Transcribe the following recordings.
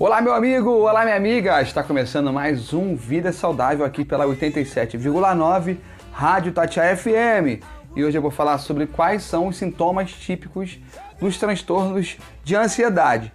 Olá, meu amigo, olá, minha amiga. Está começando mais um Vida Saudável aqui pela 87,9 Rádio Tatiá FM. E hoje eu vou falar sobre quais são os sintomas típicos dos transtornos de ansiedade.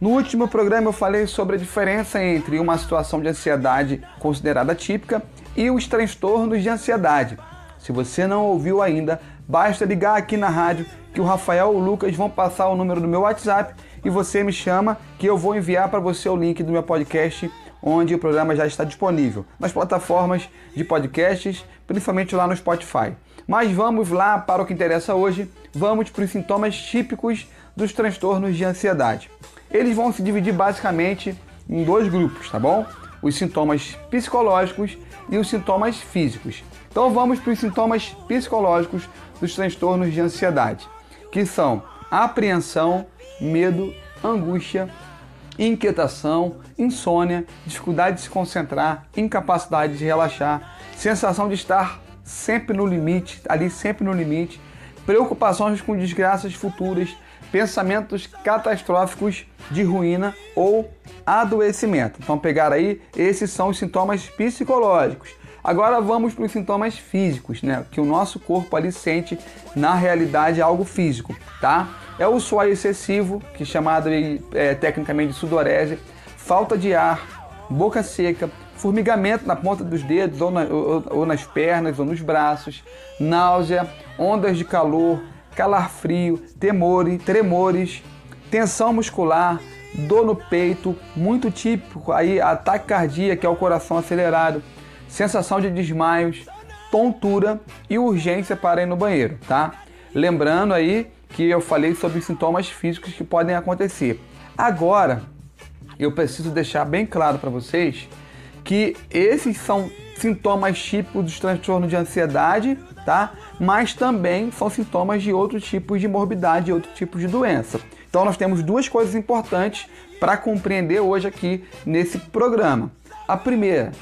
No último programa eu falei sobre a diferença entre uma situação de ansiedade considerada típica e os transtornos de ansiedade. Se você não ouviu ainda, basta ligar aqui na rádio que o Rafael ou o Lucas vão passar o número do meu WhatsApp e você me chama que eu vou enviar para você o link do meu podcast onde o programa já está disponível nas plataformas de podcasts, principalmente lá no Spotify. Mas vamos lá para o que interessa hoje. Vamos para os sintomas típicos dos transtornos de ansiedade. Eles vão se dividir basicamente em dois grupos, tá bom? Os sintomas psicológicos e os sintomas físicos. Então vamos para os sintomas psicológicos dos transtornos de ansiedade, que são apreensão, medo, angústia, inquietação, insônia, dificuldade de se concentrar, incapacidade de relaxar, sensação de estar sempre no limite, ali sempre no limite, preocupações com desgraças futuras, pensamentos catastróficos de ruína ou adoecimento. Então, pegar aí, esses são os sintomas psicológicos. Agora vamos para os sintomas físicos, né? Que o nosso corpo ali sente na realidade algo físico, tá? É o suor excessivo, que é chamado é, tecnicamente de sudorese, falta de ar, boca seca, formigamento na ponta dos dedos ou, na, ou, ou nas pernas ou nos braços, náusea, ondas de calor, calafrio, temores, tremores, tensão muscular, dor no peito, muito típico aí ataque cardíaco, que é o coração acelerado, sensação de desmaios, tontura e urgência para ir no banheiro, tá? Lembrando aí que eu falei sobre sintomas físicos que podem acontecer. Agora, eu preciso deixar bem claro para vocês que esses são sintomas típicos dos transtornos de ansiedade, tá? Mas também são sintomas de outros tipos de morbidade, outros tipos de doença. Então nós temos duas coisas importantes para compreender hoje aqui nesse programa. A primeira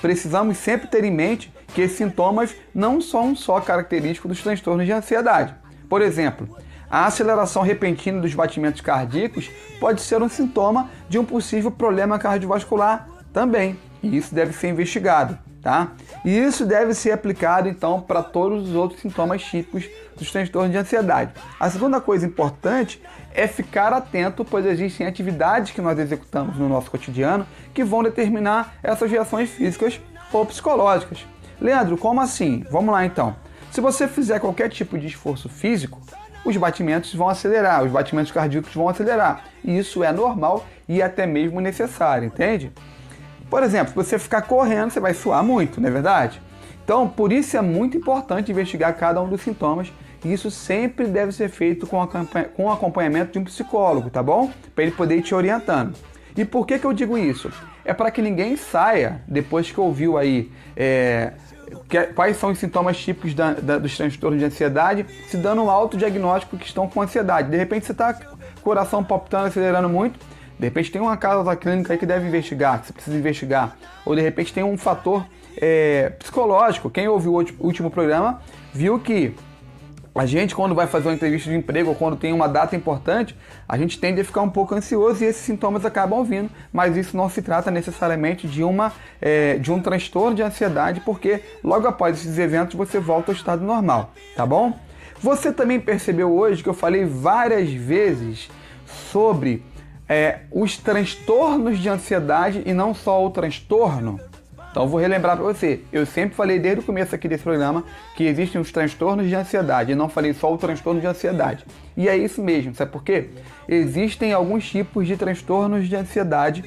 precisamos sempre ter em mente que esses sintomas não são só característicos dos transtornos de ansiedade. Por exemplo, a aceleração repentina dos batimentos cardíacos pode ser um sintoma de um possível problema cardiovascular também, e isso deve ser investigado, tá? E isso deve ser aplicado então para todos os outros sintomas típicos dos transtornos de ansiedade. A segunda coisa importante é ficar atento, pois existem atividades que nós executamos no nosso cotidiano que vão determinar essas reações físicas ou psicológicas. Leandro, como assim? Vamos lá então. Se você fizer qualquer tipo de esforço físico, os batimentos vão acelerar, os batimentos cardíacos vão acelerar. E isso é normal e até mesmo necessário, entende? Por exemplo, se você ficar correndo, você vai suar muito, não é verdade? Então, por isso é muito importante investigar cada um dos sintomas e isso sempre deve ser feito com, com acompanhamento de um psicólogo, tá bom? Para ele poder ir te orientando. E por que, que eu digo isso? É para que ninguém saia, depois que ouviu aí é, que, quais são os sintomas típicos da, da, dos transtornos de ansiedade, se dando um autodiagnóstico que estão com ansiedade. De repente você está coração palpitando, acelerando muito, de repente tem uma causa clínica aí que deve investigar, que você precisa investigar. Ou de repente tem um fator é, psicológico. Quem ouviu o último programa viu que a gente, quando vai fazer uma entrevista de emprego ou quando tem uma data importante, a gente tende a ficar um pouco ansioso e esses sintomas acabam vindo, mas isso não se trata necessariamente de, uma, é, de um transtorno de ansiedade, porque logo após esses eventos você volta ao estado normal, tá bom? Você também percebeu hoje que eu falei várias vezes sobre é, os transtornos de ansiedade e não só o transtorno? Então vou relembrar para você. Eu sempre falei desde o começo aqui desse programa que existem os transtornos de ansiedade. E não falei só o transtorno de ansiedade. E é isso mesmo. Sabe por quê? Existem alguns tipos de transtornos de ansiedade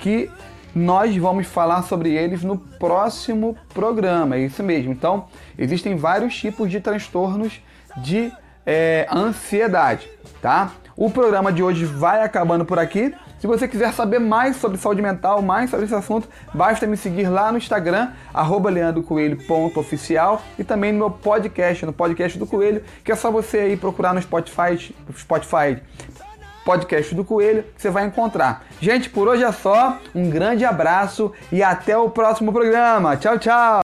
que nós vamos falar sobre eles no próximo programa. É isso mesmo. Então existem vários tipos de transtornos de é, ansiedade, tá? O programa de hoje vai acabando por aqui. Se você quiser saber mais sobre saúde mental, mais sobre esse assunto, basta me seguir lá no Instagram, leandrocoelho.oficial e também no meu podcast, no podcast do Coelho, que é só você aí procurar no Spotify, Spotify podcast do Coelho, que você vai encontrar. Gente, por hoje é só. Um grande abraço e até o próximo programa. Tchau, tchau.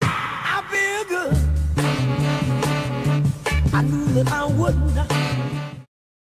I